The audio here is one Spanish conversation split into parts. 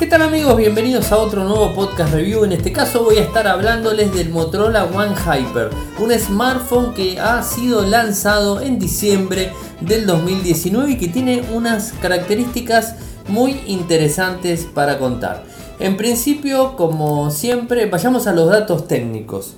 ¿Qué tal amigos? Bienvenidos a otro nuevo podcast review. En este caso voy a estar hablándoles del Motorola One Hyper, un smartphone que ha sido lanzado en diciembre del 2019 y que tiene unas características muy interesantes para contar. En principio, como siempre, vayamos a los datos técnicos.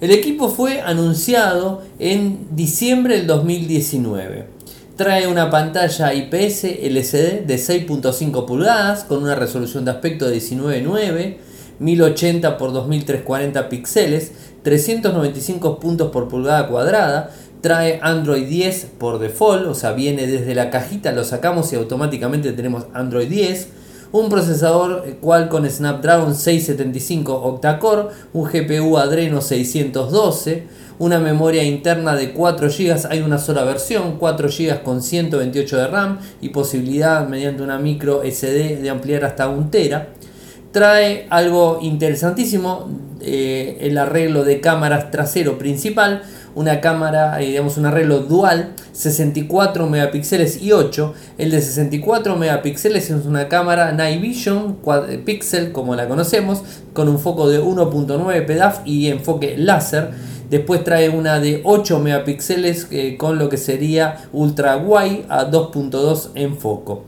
El equipo fue anunciado en diciembre del 2019. Trae una pantalla IPS LCD de 6.5 pulgadas con una resolución de aspecto de 19.9, 1080 x 2340 píxeles, 395 puntos por pulgada cuadrada. Trae Android 10 por default, o sea, viene desde la cajita, lo sacamos y automáticamente tenemos Android 10 un procesador Qualcomm Snapdragon 675 octa-core, un GPU Adreno 612, una memoria interna de 4 GB, hay una sola versión, 4 GB con 128 de RAM y posibilidad mediante una micro SD de ampliar hasta 1 tera. Trae algo interesantísimo, eh, el arreglo de cámaras trasero principal, una cámara, eh, digamos un arreglo dual, 64 megapíxeles y 8. El de 64 megapíxeles es una cámara Night Vision eh, Pixel como la conocemos, con un foco de 1.9 PDAF y enfoque láser. Después trae una de 8 megapíxeles eh, con lo que sería ultra wide a 2.2 en foco.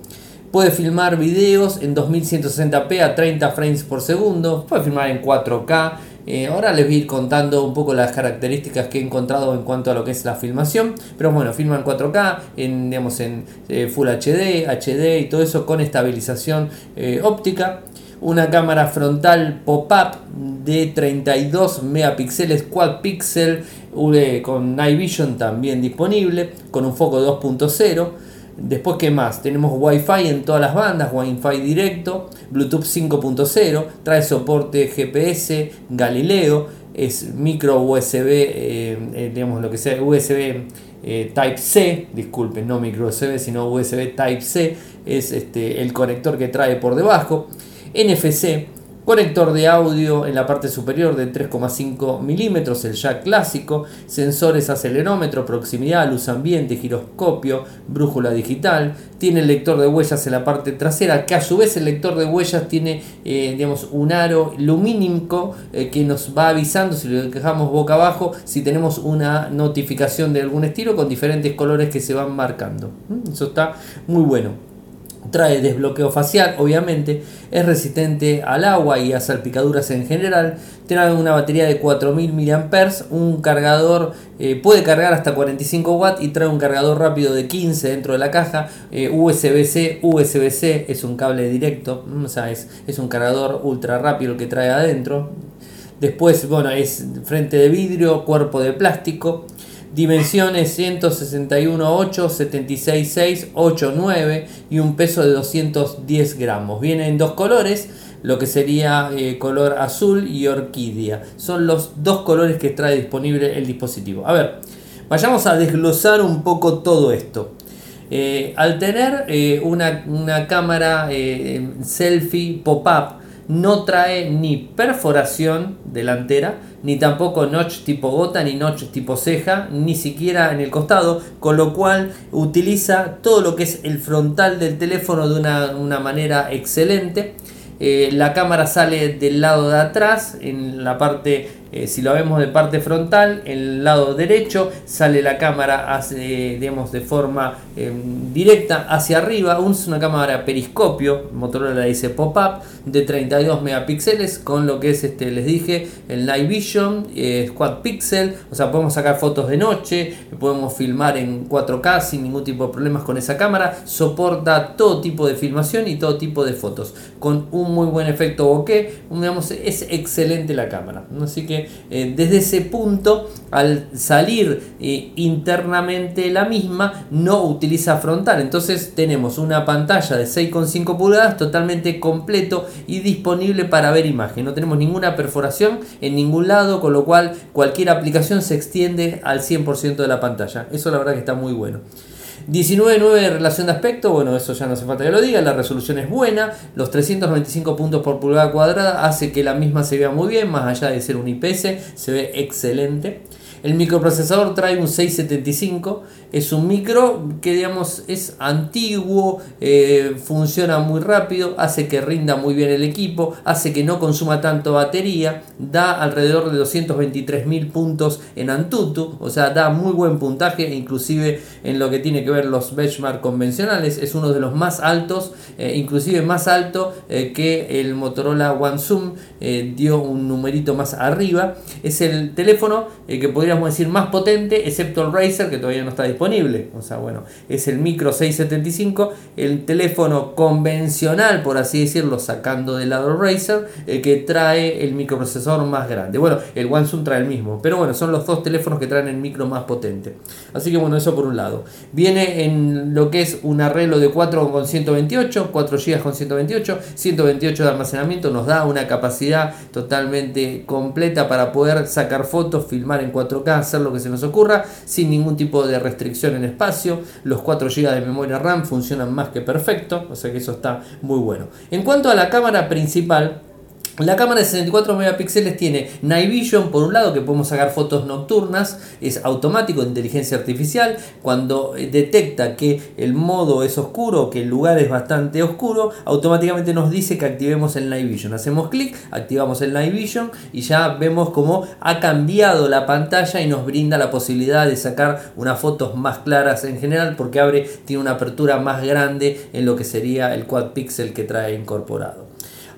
Puede filmar videos en 2160p a 30 frames por segundo. Puede filmar en 4K eh, ahora les voy a ir contando un poco las características que he encontrado en cuanto a lo que es la filmación. Pero bueno, filma en 4K, en, digamos, en eh, Full HD, HD y todo eso con estabilización óptica. Una cámara frontal pop-up de 32 megapíxeles quad pixel con Night Vision también disponible, con un foco 2.0 Después, ¿qué más? Tenemos Wi-Fi en todas las bandas, Wi-Fi directo, Bluetooth 5.0, trae soporte GPS, Galileo, es micro USB, eh, eh, digamos lo que sea, USB eh, Type C, disculpen, no micro USB, sino USB Type C, es este, el conector que trae por debajo, NFC, Conector de audio en la parte superior de 3,5 milímetros, el jack clásico, sensores acelerómetro, proximidad, luz ambiente, giroscopio, brújula digital, tiene el lector de huellas en la parte trasera, que a su vez el lector de huellas tiene eh, digamos, un aro lumínico eh, que nos va avisando si lo dejamos boca abajo, si tenemos una notificación de algún estilo con diferentes colores que se van marcando. ¿Mm? Eso está muy bueno trae desbloqueo facial, obviamente, es resistente al agua y a salpicaduras en general, trae una batería de 4000 mAh, un cargador, eh, puede cargar hasta 45 watts y trae un cargador rápido de 15 dentro de la caja, eh, USB-C, USB-C es un cable directo, mm, o sea, es, es un cargador ultra rápido el que trae adentro. Después, bueno, es frente de vidrio, cuerpo de plástico, Dimensiones 161,8, 76,6, 8,9 y un peso de 210 gramos. Viene en dos colores, lo que sería eh, color azul y orquídea. Son los dos colores que trae disponible el dispositivo. A ver, vayamos a desglosar un poco todo esto. Eh, al tener eh, una, una, cámara selfie pop-up, no trae ni perforación delantera, ni tampoco notch tipo gota, ni notch tipo ceja, ni siquiera en el costado, con lo cual utiliza todo lo que es el frontal del teléfono de una, manera excelente. Eh, la cámara sale del lado de atrás, en la parte eh, si lo vemos de parte frontal, el lado derecho sale la cámara digamos, de forma em, directa hacia arriba. Es una cámara periscopio, Motorola la dice pop-up, de 32 megapíxeles con lo que es, este, les dije, el Night Vision, eh, Quad Pixel. O sea, podemos sacar fotos de noche, podemos filmar en 4K sin ningún tipo de problemas con esa cámara. Soporta todo tipo de filmación y todo tipo de fotos. Con un muy buen efecto bokeh, digamos, es excelente la cámara. Así que eh, desde ese punto, al salir eh, internamente la misma, no utiliza frontal. Entonces tenemos una pantalla de 6,5 pulgadas totalmente completo y disponible para ver imagen. No tenemos ninguna perforación en ningún lado, con lo cual cualquier aplicación se extiende al 100% de la pantalla. Eso la verdad que está muy bueno. 19.9 relación de aspecto, bueno, eso ya no hace falta que lo diga, la resolución es buena, los 395 puntos por pulgada cuadrada hace que la misma se vea muy bien, más allá de ser un IPS, se ve excelente. El microprocesador trae un 675, es un micro que digamos es antiguo, eh, funciona muy rápido, hace que rinda muy bien el equipo, hace que no consuma tanto batería, da alrededor de 223.000 puntos en Antutu, o sea, da muy buen puntaje, inclusive en lo que tiene que ver los benchmark convencionales, es uno de los más altos, eh, inclusive más alto eh, que el Motorola One Zoom, dio un numerito más arriba, es el teléfono que podríamos decir más potente, excepto el Razer que todavía no está disponible o sea, bueno, es el micro 675, el teléfono convencional, por así decirlo, sacando del lado Razer, el que trae el microprocesor más grande. Bueno, el OneZoom trae el mismo, pero bueno, son los dos teléfonos que traen el micro más potente. Así que bueno, eso por un lado. Viene en lo que es un arreglo de 4 con 128, 4 GB con 128, 128 de almacenamiento, nos da una capacidad totalmente completa para poder sacar fotos, filmar en 4K, hacer lo que se nos ocurra, sin ningún tipo de restricción en espacio, los 4 GB de memoria RAM funcionan más que perfecto, o sea que eso está muy bueno. En cuanto a la cámara principal, la cámara de 64 megapíxeles tiene Night Vision, por un lado, que podemos sacar fotos nocturnas, es automático, inteligencia artificial. Cuando eh, detecta que el modo es oscuro, que el lugar es bastante oscuro, automáticamente nos dice que activemos el Night Vision. Hacemos clic, activamos el Night Vision y ya vemos cómo ha cambiado la pantalla y nos brinda la posibilidad de sacar unas fotos más claras en general, porque abre, tiene una apertura más grande en lo que sería el quad pixel que trae incorporado.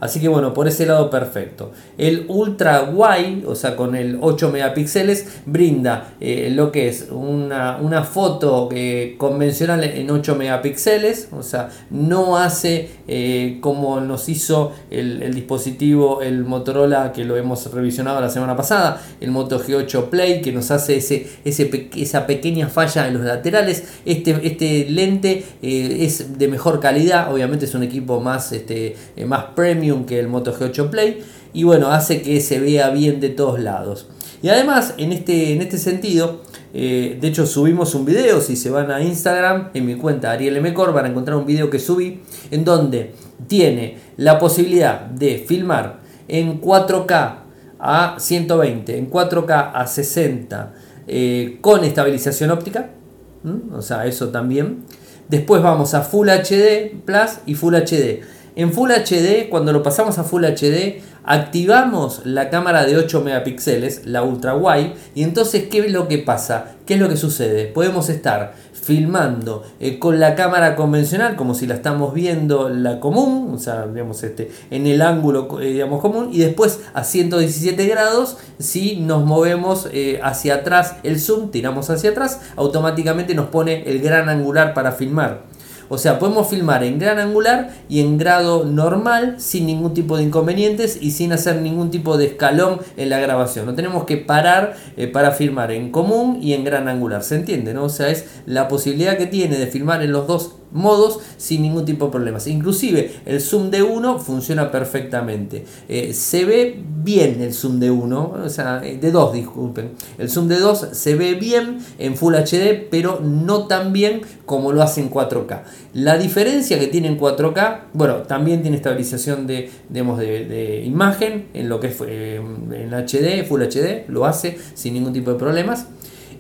Así que bueno, por ese lado perfecto. El ultra wide, o sea, con el 8 megapíxeles, brinda eh, lo que es una, foto eh, convencional en 8 megapíxeles, o sea, no hace eh, como nos hizo el, dispositivo, el Motorola, que lo hemos revisionado la semana pasada, el Moto G8 Play, que nos hace ese, esa pequeña falla en los laterales. Este, este lente es de mejor calidad, obviamente es un equipo más, este, más premium que el Moto G8 Play y bueno, hace que se vea bien de todos lados. Y además, en este, en este sentido, eh, de hecho subimos un video, si se van a Instagram, en mi cuenta Ariel Mcor, van a encontrar un video que subí, en donde tiene la posibilidad de filmar en 4K a 120, en 4K a 60, eh, con estabilización óptica, o sea, eso también. Después vamos a Full HD Plus y Full HD. En Full HD, cuando lo pasamos a Full HD, activamos la cámara de 8 megapíxeles, la ultra wide, y entonces, ¿qué es lo que pasa? ¿Qué es lo que sucede? Podemos estar filmando eh, con la cámara convencional, como si la estamos viendo la común, o sea, digamos, este, en el ángulo eh, digamos, común, y después a 117 grados, si nos movemos eh, hacia atrás el zoom, tiramos hacia atrás, automáticamente nos pone el gran angular para filmar. O sea, podemos filmar en gran angular y en grado normal sin ningún tipo de inconvenientes y sin hacer ningún tipo de escalón en la grabación. No tenemos que parar eh, para filmar en común y en gran angular. ¿Se entiende? ¿no? O sea, es la posibilidad que tiene de filmar en los dos modos sin ningún tipo de problemas. Inclusive el zoom de 1 funciona perfectamente. Eh, se ve bien el zoom de 1, o sea, eh, de 2, disculpen. El zoom de 2 se ve bien en Full HD, pero no tan bien como lo hace en 4K. La diferencia que tiene en 4K, bueno, también tiene estabilización de, de, imagen en lo que es eh, en HD, Full HD, lo hace sin ningún tipo de problemas.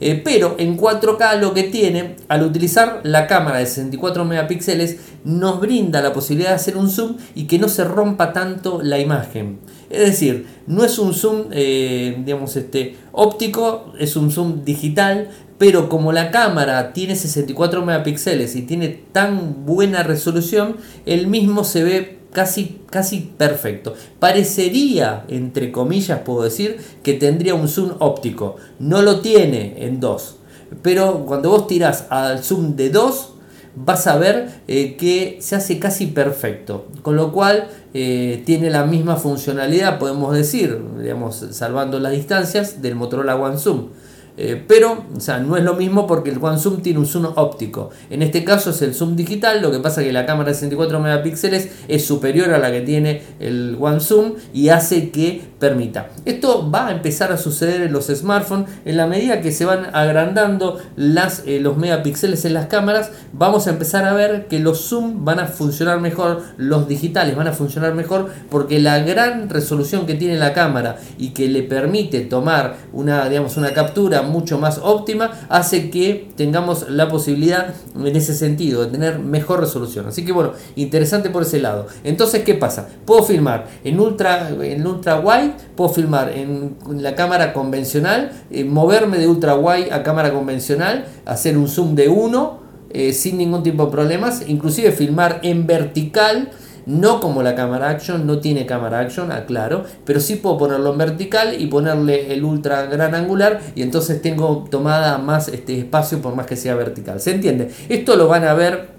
Eh, pero en 4K lo que tiene, al utilizar la cámara de 64 megapíxeles, nos brinda la posibilidad de hacer un zoom y que no se rompa tanto la imagen. Es decir, no es un zoom, eh, digamos, este, óptico, es un zoom digital, pero como la cámara tiene 64 megapíxeles y tiene tan buena resolución, el mismo se ve casi, casi perfecto. Parecería, entre comillas puedo decir, que tendría un zoom óptico. No lo tiene en 2. Pero cuando vos tirás al zoom de 2, vas a ver eh, que se hace casi perfecto. Con lo cual eh, tiene la misma funcionalidad, podemos decir, digamos, salvando las distancias, del Motorola One Zoom. Eh, pero, o sea, no es lo mismo porque el One Zoom tiene un zoom óptico. En este caso es el zoom digital, lo que pasa es que la cámara de 64 megapíxeles es superior a la que tiene el One Zoom y hace que permita. Esto va a empezar a suceder en los smartphones en la medida que se van agrandando las, eh, los megapíxeles en las cámaras, vamos a empezar a ver que los zoom van a funcionar mejor, los digitales van a funcionar mejor porque la gran resolución que tiene la cámara y que le permite tomar una, digamos, una captura mucho más óptima hace que tengamos la posibilidad en ese sentido de tener mejor resolución. Así que bueno, interesante por ese lado. Entonces, ¿qué pasa? Puedo filmar en ultra, en ultra wide, puedo filmar en la cámara convencional, eh, moverme de ultra wide a cámara convencional, hacer un zoom de 1 eh, sin ningún tipo de problemas, inclusive filmar en vertical no como la cámara action, no tiene cámara action, aclaro, pero sí puedo ponerlo en vertical y ponerle el ultra gran angular y entonces tengo tomada más este espacio por más que sea vertical. ¿Se entiende? Esto lo van a ver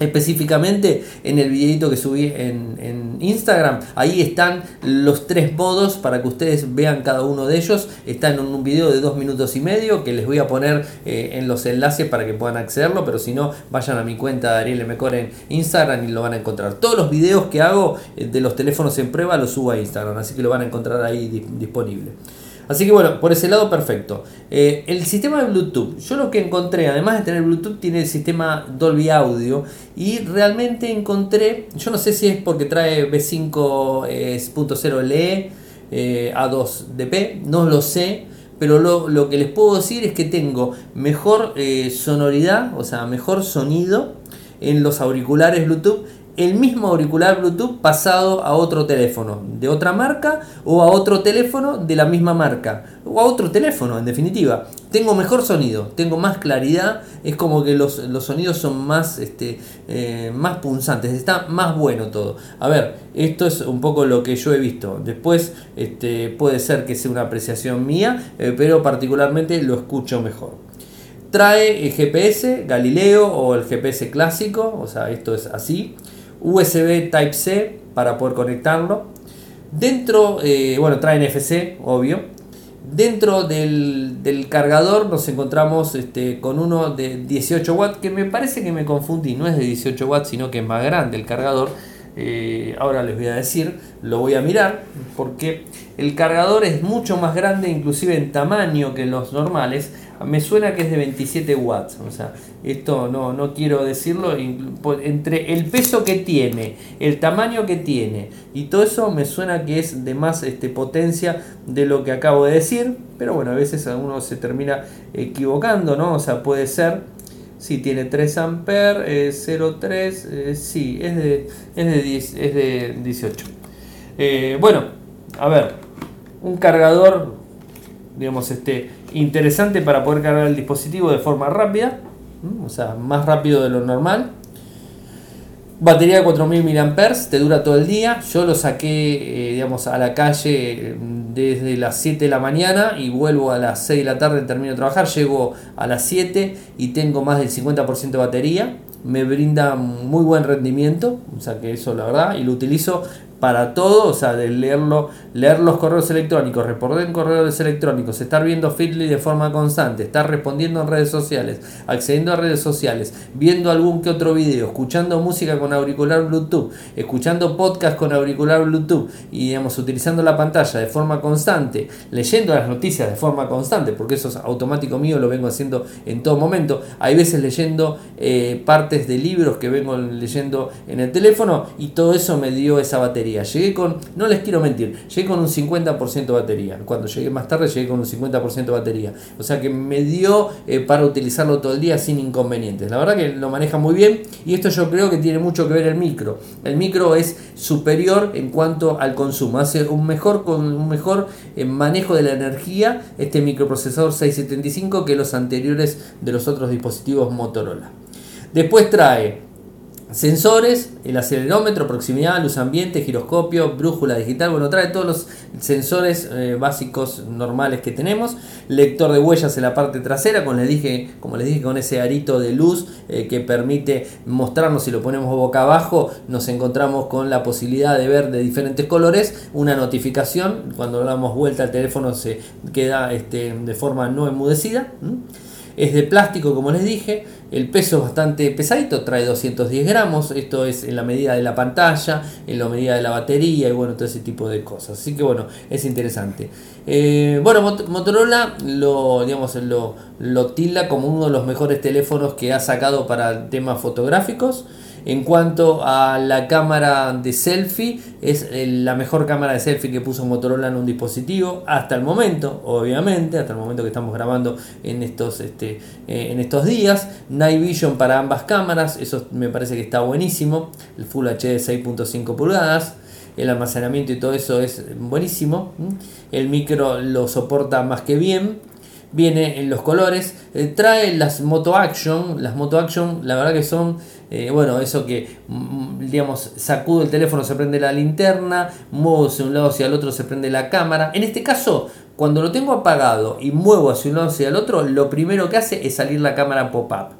específicamente en el videito que subí en, Instagram. Ahí están los tres modos para que ustedes vean cada uno de ellos. Está en un video de dos minutos y medio que les voy a poner eh, en los enlaces para que puedan accederlo. Pero si no, vayan a mi cuenta de Ariel Mecor en Instagram y lo van a encontrar. Todos los videos que hago eh, de los teléfonos en prueba los subo a Instagram, así que lo van a encontrar ahí disponible. Así que bueno, por ese lado perfecto. Eh, el sistema de Bluetooth, yo lo que encontré, además de tener Bluetooth, tiene el sistema Dolby Audio y realmente encontré, yo no sé si es porque trae B5.0 LE, A2DP, no lo sé, pero lo, que les puedo decir es que tengo mejor eh, sonoridad, o sea, mejor sonido en los auriculares Bluetooth el mismo auricular Bluetooth pasado a otro teléfono de otra marca o a otro teléfono de la misma marca o a otro teléfono en definitiva. Tengo mejor sonido, tengo más claridad, es como que los, sonidos son más, este, eh, más punzantes, está más bueno todo. A ver, esto es un poco lo que yo he visto. Después este, puede ser que sea una apreciación mía, eh, pero particularmente lo escucho mejor trae el GPS Galileo o el GPS clásico, o sea, esto es así. USB Type-C para poder conectarlo. Dentro, eh, bueno, trae NFC, obvio. Dentro del, cargador nos encontramos este, con uno de 18 watts, que me parece que me confundí, no es de 18 watts, sino que es más grande el cargador. Eh, ahora les voy a decir, lo voy a mirar, porque el cargador es mucho más grande, inclusive en tamaño que los normales me suena que es de 27 watts. O sea, esto no, no quiero decirlo. Entre el peso que tiene, el tamaño que tiene y todo eso me suena que es de más este, potencia de lo que acabo de decir. Pero bueno, a veces uno se termina equivocando, ¿no? O sea, puede ser. Si tiene 3 amperes, 0,3, sí, es de, es de, 10, es de 18. Eh, bueno, a ver, un cargador, digamos, este, interesante para poder cargar el dispositivo de forma rápida, o sea, más rápido de lo normal. Batería de 4000 mAh, te dura todo el día. Yo lo saqué, eh, digamos, a la calle mm, desde las 7 de la mañana y vuelvo a las 6 de la tarde, termino de trabajar, llego a las 7 y tengo más del 50% de batería. Me brinda muy buen rendimiento, o sea que eso la verdad, y lo utilizo para todo, o sea, de leerlo, leer los correos electrónicos, responder en correos electrónicos, estar viendo Fitly de forma constante, estar respondiendo en redes sociales, accediendo a redes sociales, viendo algún que otro video, escuchando música con auricular Bluetooth, escuchando podcast con auricular Bluetooth y digamos utilizando la pantalla de forma constante, leyendo las noticias de forma constante, porque eso es automático mío, lo vengo haciendo en todo momento. Hay veces leyendo eh, partes de libros que vengo leyendo en el teléfono y todo eso me dio esa Llegué con, no les quiero mentir, llegué con un 50% de batería. Cuando llegué más tarde llegué con un 50% de batería. O sea que me dio eh, para utilizarlo todo el día sin inconvenientes. La verdad que lo maneja muy bien y esto yo creo que tiene mucho que ver el micro. El micro es superior en cuanto al consumo. Hace un mejor, con un mejor eh, manejo de la energía este microprocesador 675 que los anteriores de los otros dispositivos Motorola. Después trae Sensores, el acelerómetro, proximidad, luz ambiente, giroscopio, brújula digital, bueno, trae todos los sensores eh, básicos normales que tenemos. Lector de huellas en la parte trasera, como les dije, como les dije con ese arito de luz eh, que permite mostrarnos si lo ponemos boca abajo, nos encontramos con la posibilidad de ver de diferentes colores una notificación. Cuando damos vuelta al teléfono se queda este, de forma no enmudecida. Es de plástico, como les dije. El peso es bastante pesadito, trae 210 gramos. Esto es en la medida de la pantalla, en la medida de la batería y bueno, todo ese tipo de cosas. Así que bueno, es interesante. Eh, bueno, Motorola lo, digamos, lo, lo tilda como uno de los mejores teléfonos que ha sacado para temas fotográficos. En cuanto a la cámara de selfie, es la mejor cámara de selfie que puso Motorola en un dispositivo hasta el momento, obviamente, hasta el momento que estamos grabando en estos, este, eh, en estos días. Night Vision para ambas cámaras, eso me parece que está buenísimo. El Full HD de 6.5 pulgadas el almacenamiento y todo eso es buenísimo. El micro lo soporta más que bien viene en los colores, eh, trae las Moto Action, las Moto Action la verdad que son, eh, bueno, eso que, mm, digamos, sacudo el teléfono, se prende la linterna, muevo hacia un lado hacia el otro, se prende la cámara. En este caso, cuando lo tengo apagado y muevo hacia un lado hacia el otro, lo primero que hace es salir la cámara pop-up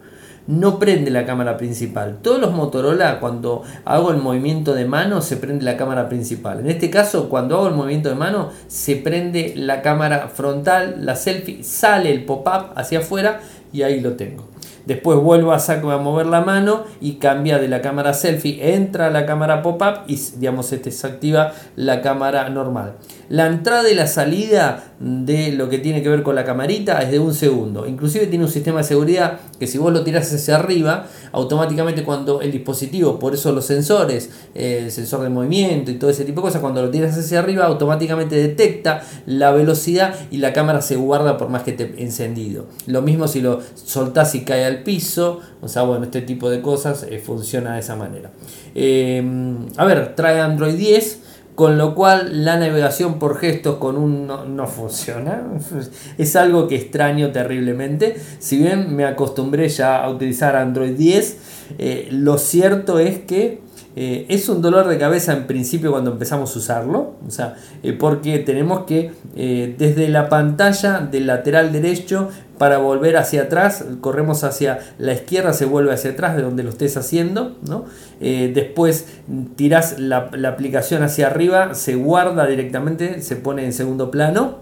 no prende la cámara principal. Todos los Motorola, cuando hago el movimiento de mano, se prende la cámara principal. En este caso, cuando hago el movimiento de mano, se prende la cámara frontal, la selfie, sale el pop-up hacia afuera y ahí lo tengo. Después vuelvo a, saco, a mover la mano y cambia de la cámara selfie, entra la cámara pop-up y digamos se desactiva la cámara normal. La entrada y la salida de lo que tiene que ver con la camarita es de un segundo. Inclusive tiene un sistema de seguridad que si vos lo tirás hacia arriba, automáticamente cuando el dispositivo, por eso los sensores, eh, el sensor de movimiento y todo ese tipo de cosas, cuando lo tiras hacia arriba, automáticamente detecta la velocidad y la cámara se guarda por más que esté encendido. Lo mismo si lo soltás y cae al piso, o sea, bueno, este tipo de cosas eh, funciona de esa manera. Eh, a ver, trae Android 10 con lo cual la navegación por gestos con un no, funciona. Es algo que extraño terriblemente. Si bien me acostumbré ya a utilizar Android 10, eh, lo cierto es que eh, es un dolor de cabeza en principio cuando empezamos a usarlo, o sea, eh, porque tenemos que desde la pantalla del lateral derecho para volver hacia atrás, corremos hacia la izquierda, se vuelve hacia atrás de donde lo estés haciendo, ¿no? Eh, después tiras la, aplicación hacia arriba, se guarda directamente, se pone en segundo plano.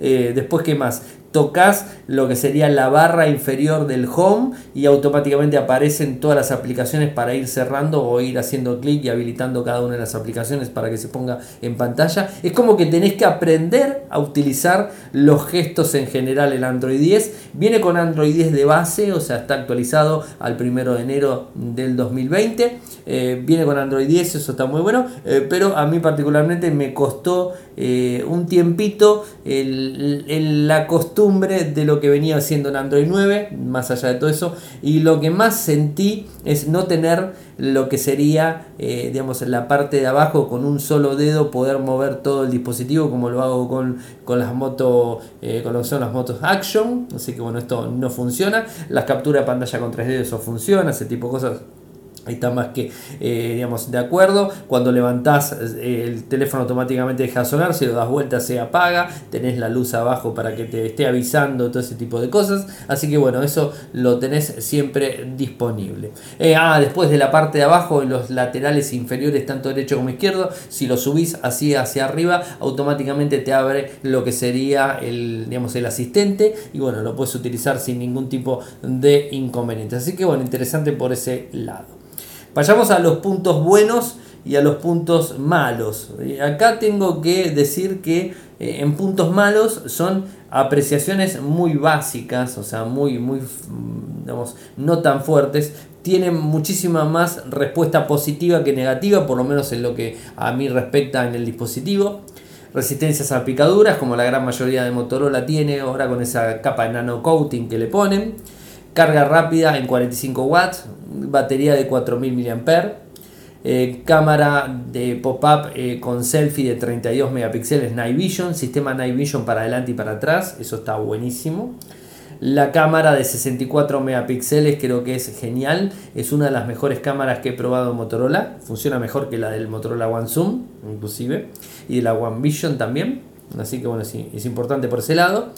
Eh, después, ¿qué más? Tocas lo que sería la barra inferior del home y automáticamente aparecen todas las aplicaciones para ir cerrando o ir haciendo clic y habilitando cada una de las aplicaciones para que se ponga en pantalla. Es como que tenés que aprender a utilizar los gestos en general en Android 10. Viene con Android 10 de base, o sea, está actualizado al primero de enero del 2020. Eh, viene con Android 10, eso está muy bueno, eh, pero a mí particularmente me costó eh, un tiempito la costumbre de lo que venía haciendo en Android 9, más allá de todo eso, y lo que más sentí es no tener lo que sería, digamos, la parte de abajo con un solo dedo poder mover todo el dispositivo como lo hago con, con las motos, con lo que son las motos Action, así que bueno, esto no funciona, las capturas de pantalla con 3D eso funciona, ese tipo de cosas está más que, eh, digamos, de acuerdo. Cuando levantás eh, el teléfono automáticamente deja sonar, si lo das vuelta se apaga, tenés la luz abajo para que te esté avisando, todo ese tipo de cosas. Así que bueno, eso lo tenés siempre disponible. Eh, ah, después de la parte de abajo, en los laterales inferiores, tanto derecho como izquierdo, si lo subís así hacia arriba, automáticamente te abre lo que sería el, digamos, el asistente y bueno, lo puedes utilizar sin ningún tipo de inconveniente. Así que bueno, interesante por ese lado. Vayamos a los puntos buenos y a los puntos malos. Acá tengo que decir que eh, en puntos malos son apreciaciones muy básicas, o sea, muy, muy, digamos, no tan fuertes. Tienen muchísima más respuesta positiva que negativa, por lo menos en lo que a mí respecta en el dispositivo. Resistencias a picaduras, como la gran mayoría de Motorola tiene ahora con esa capa de nano coating que le ponen carga rápida en 45 watts, batería de 4000 mAh, eh, cámara de pop-up eh, con selfie de 32 megapíxeles Night Vision, sistema Night Vision para adelante y para atrás, eso está buenísimo. La cámara de 64 megapíxeles creo que es genial, es una de las mejores cámaras que he probado en Motorola, funciona mejor que la del Motorola One Zoom, inclusive, y de la One Vision también, así que bueno, sí, es importante por ese lado.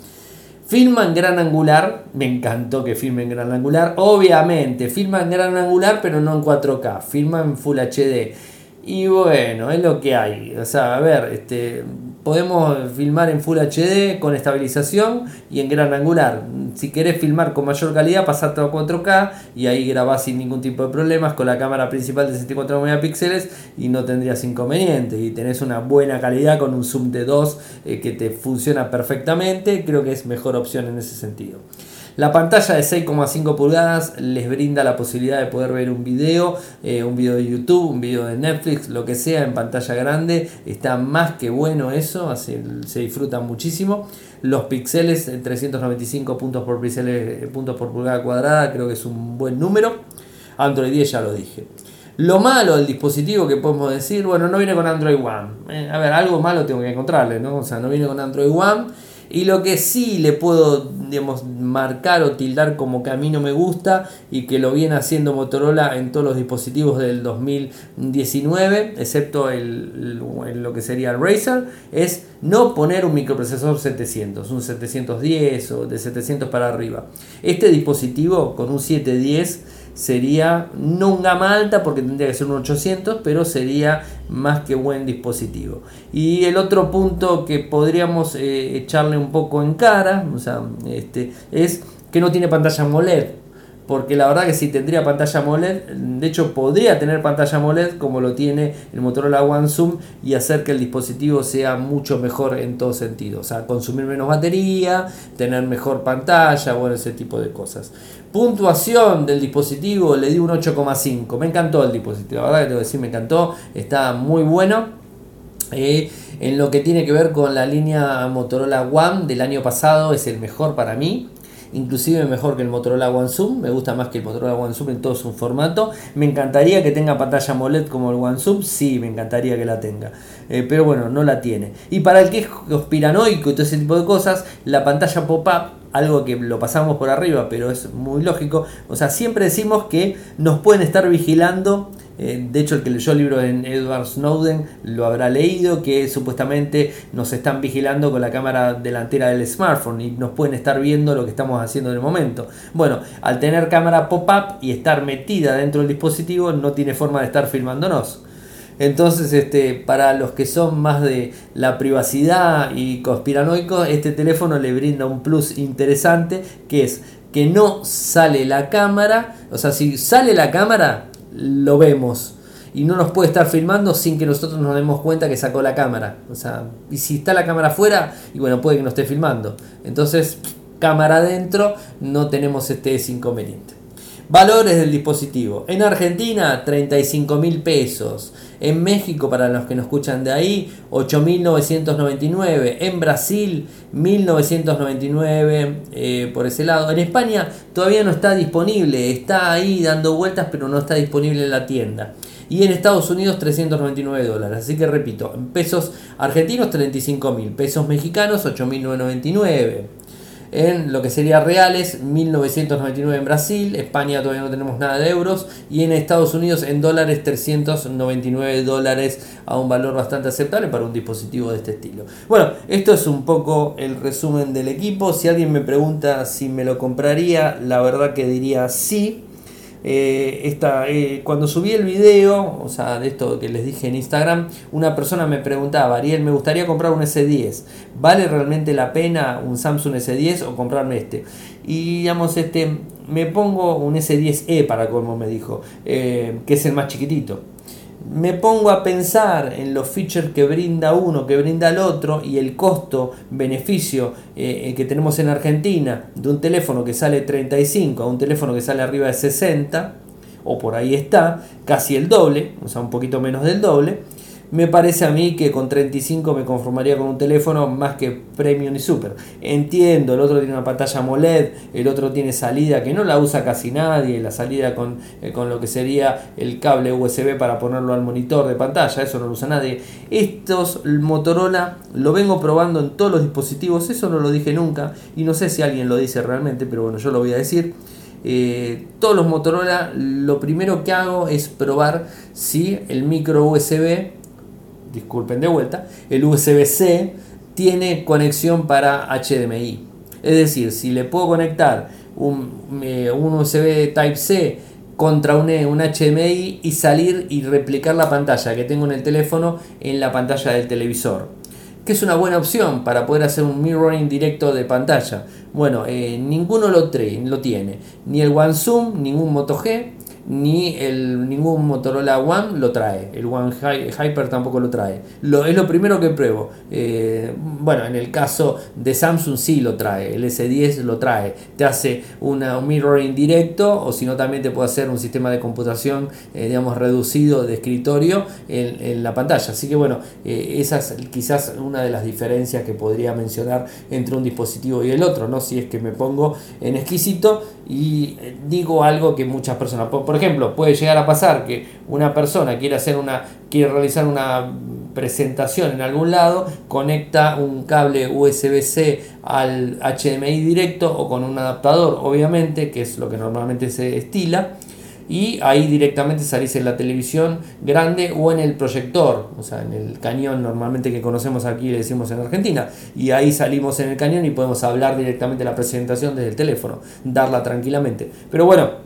Filma en gran angular, me encantó que filme en gran angular, obviamente, filma en gran angular pero no en 4K, filma en Full HD. Y bueno, es lo que hay. O sea, a ver, este, podemos filmar en Full HD con estabilización y en gran angular. Si querés filmar con mayor calidad, pasate a 4K y ahí grabás sin ningún tipo de problemas con la cámara principal de 64 megapíxeles y no tendrías inconvenientes. Y tenés una buena calidad con un zoom de 2 eh, que te funciona perfectamente. Creo que es mejor opción en ese sentido. La pantalla de 6,5 pulgadas les brinda la posibilidad de poder ver un video, eh, un video de YouTube, un video de Netflix, lo que sea en pantalla grande. Está más que bueno eso, se disfruta muchísimo. Los píxeles, 395 puntos por, píxeles, puntos por pulgada cuadrada, creo que es un buen número. Android 10 ya lo dije. Lo malo del dispositivo que podemos decir, bueno, no viene con Android One. Eh, a ver, algo malo tengo que encontrarle, ¿no? O sea, no viene con Android One. Y lo que sí le puedo digamos, marcar o tildar como que a mí no me gusta y que lo viene haciendo Motorola en todos los dispositivos del 2019, excepto el, lo que sería el Razer, es no poner un microprocesor 700, un 710 o de 700 para arriba. Este dispositivo con un 710 sería no un gama alta porque tendría que ser un 800, pero sería más que buen dispositivo. Y el otro punto que podríamos eh, echarle un poco en cara, o sea, este, es que no tiene pantalla AMOLED porque la verdad que si tendría pantalla AMOLED, de hecho podría tener pantalla AMOLED como lo tiene el Motorola One Zoom y hacer que el dispositivo sea mucho mejor en todo sentido, o sea, consumir menos batería, tener mejor pantalla, bueno, ese tipo de cosas. Puntuación del dispositivo, le di un 8,5, me encantó el dispositivo, la verdad que tengo que decir, me encantó, está muy bueno. Eh, en lo que tiene que ver con la línea Motorola One del año pasado es el mejor para mí inclusive mejor que el Motorola One Zoom, me gusta más que el Motorola One Zoom en todo su formato. Me encantaría que tenga pantalla AMOLED como el One Zoom, sí, me encantaría que la tenga. Eh, pero bueno, no la tiene. Y para el que es conspiranoico y todo ese tipo de cosas, la pantalla pop-up, algo que lo pasamos por arriba, pero es muy lógico. O sea, siempre decimos que nos pueden estar vigilando eh, de hecho, el que leyó el libro en Edward Snowden lo habrá leído, que supuestamente nos están vigilando con la cámara delantera del smartphone y nos pueden estar viendo lo que estamos haciendo en el momento. Bueno, al tener cámara pop-up y estar metida dentro del dispositivo, no tiene forma de estar filmándonos. Entonces, este, para los que son más de la privacidad y conspiranoicos, este teléfono le brinda un plus interesante que es que no sale la cámara, o sea, si sale la cámara, lo vemos. Y no nos puede estar filmando sin que nosotros nos demos cuenta que sacó la cámara. O sea, y si está la cámara afuera, y bueno, puede que no esté filmando. Entonces, cámara adentro, no tenemos este inconveniente. Valores del dispositivo. En Argentina, 35 mil pesos. En México, para los que nos escuchan de ahí, 8.999. En Brasil, 1.999 eh, por ese lado. En España todavía no está disponible. Está ahí dando vueltas, pero no está disponible en la tienda. Y en Estados Unidos 399 dólares. Así que repito, en pesos argentinos 35 mil, pesos mexicanos 8.999 en lo que sería reales, 1999 en Brasil, España todavía no tenemos nada de euros y en Estados Unidos en dólares 399 dólares a un valor bastante aceptable para un dispositivo de este estilo. Bueno, esto es un poco el resumen del equipo. Si alguien me pregunta si me lo compraría, la verdad que diría sí. Eh, esta, eh, cuando subí el video, o sea, de esto que les dije en Instagram, una persona me preguntaba, Ariel, me gustaría comprar un S10, ¿vale realmente la pena un Samsung S10 o comprarme este? Y digamos, este, me pongo un S10e para como me dijo, eh, que es el más chiquitito me pongo a pensar en los features que brinda uno, que brinda el otro y el costo-beneficio eh, que tenemos en Argentina de un teléfono que sale 35 a un teléfono que sale arriba de 60, o por ahí está, casi el doble, o sea, un poquito menos del doble, me parece a mí que con 35 me conformaría con un teléfono más que premium y super. Entiendo, el otro tiene una pantalla AMOLED, el otro tiene salida que no la usa casi nadie, la salida con, eh, con lo que sería el cable USB para ponerlo al monitor de pantalla, eso no lo usa nadie. Estos Motorola lo vengo probando en todos los dispositivos, eso no lo dije nunca y no sé si alguien lo dice realmente, pero bueno, yo lo voy a decir. Eh, todos los Motorola lo primero que hago es probar si el micro USB disculpen de vuelta, el USB-C tiene conexión para HDMI. Es decir, si le puedo conectar un, eh, un USB Type-C contra un, un, HDMI y salir y replicar la pantalla que tengo en el teléfono en la pantalla del televisor. Que es una buena opción para poder hacer un mirroring directo de pantalla. Bueno, eh, ninguno lo, lo tiene. Ni el One Zoom, ningún Moto G ni el, ningún Motorola One lo trae. El One Hyper tampoco lo trae. Lo, es lo primero que pruebo. Eh, bueno, en el caso de Samsung sí lo trae. El S10 lo trae. Te hace una, un mirroring directo o si no también te puede hacer un sistema de computación, eh, digamos, reducido de escritorio en, la pantalla. Así que bueno, eh, esa es quizás una de las diferencias que podría mencionar entre un dispositivo y el otro. ¿no? Si es que me pongo en exquisito y digo algo que muchas personas... Por, por ejemplo, puede llegar a pasar que una persona quiere hacer una quiere realizar una presentación en algún lado, conecta un cable USB-C al HDMI directo o con un adaptador, obviamente, que es lo que normalmente se estila y ahí directamente salís en la televisión grande o en el proyector, o sea, en el cañón normalmente que conocemos aquí le decimos en Argentina, y ahí salimos en el cañón y podemos hablar directamente la presentación desde el teléfono, darla tranquilamente. Pero bueno,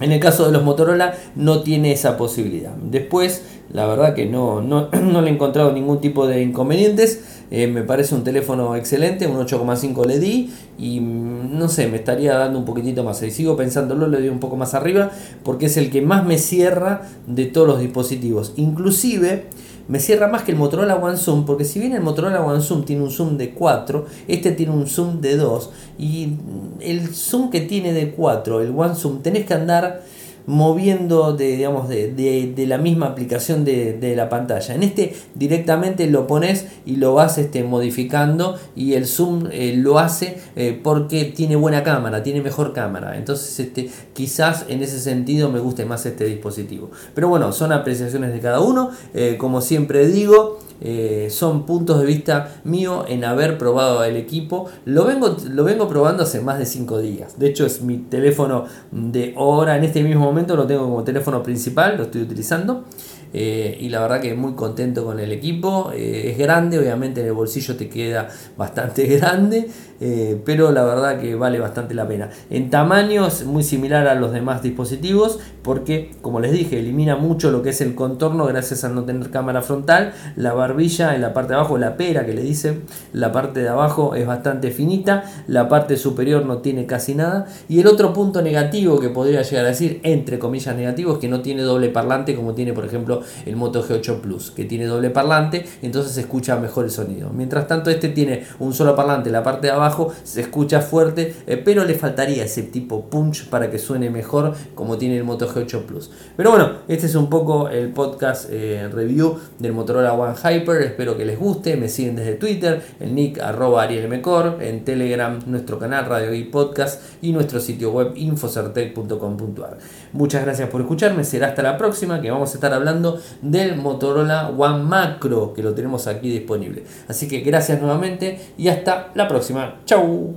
en el caso de los Motorola no tiene esa posibilidad. Después, la verdad que no, no, le he encontrado ningún tipo de inconvenientes. Eh, me parece un teléfono excelente, un 8,5 le di y mm, no sé, me estaría dando un poquitito más. Y sigo pensándolo, le doy un poco más arriba porque es el que más me cierra de todos los dispositivos. Inclusive me cierra más que el Motorola One Zoom, porque si bien el Motorola One Zoom tiene un zoom de 4, este tiene un zoom de 2, y el zoom que tiene de 4, el One Zoom, tenés que andar moviendo de, digamos, de, la misma aplicación de, la pantalla. En este directamente lo pones y lo vas este, modificando y el zoom eh, lo hace eh, porque tiene buena cámara, tiene mejor cámara. Entonces este, quizás en ese sentido me guste más este dispositivo. Pero bueno, son apreciaciones de cada uno. Eh, como siempre digo, eh, son puntos de vista mío en haber probado el equipo. Lo vengo, lo vengo probando hace más de 5 días. De hecho, es mi teléfono de hora. En este mismo momento lo tengo como teléfono principal, lo estoy utilizando. Eh, y la verdad que muy contento con el equipo. Eh, es grande, obviamente en el bolsillo te queda bastante grande, eh, pero la verdad que vale bastante la pena. En tamaño es muy similar a los demás dispositivos porque, como les dije, elimina mucho lo que es el contorno gracias a no tener cámara frontal. La barbilla en la parte de abajo, la pera que le dicen, la parte de abajo es bastante finita, la parte superior no tiene casi nada. Y el otro punto negativo que podría llegar a decir, entre comillas negativo, es que no tiene doble parlante como tiene, por el Moto G8 Plus, que tiene doble parlante, entonces se escucha mejor el sonido. Mientras tanto, este tiene un solo parlante en la parte de abajo, se escucha fuerte, eh, pero le faltaría ese tipo punch para que suene mejor como tiene el Moto G8 Plus. Pero bueno, este es un poco el podcast eh, review del Motorola One Hyper. Espero que les guste. Me siguen desde Twitter, el nick arroba arielmecor, en Telegram, nuestro canal Radio y Podcast y nuestro sitio web infocertec.com.ar. Muchas gracias por escucharme. Será hasta la próxima que vamos a estar hablando del Motorola One Macro que lo tenemos aquí disponible. Así que gracias nuevamente y hasta la próxima. Chau.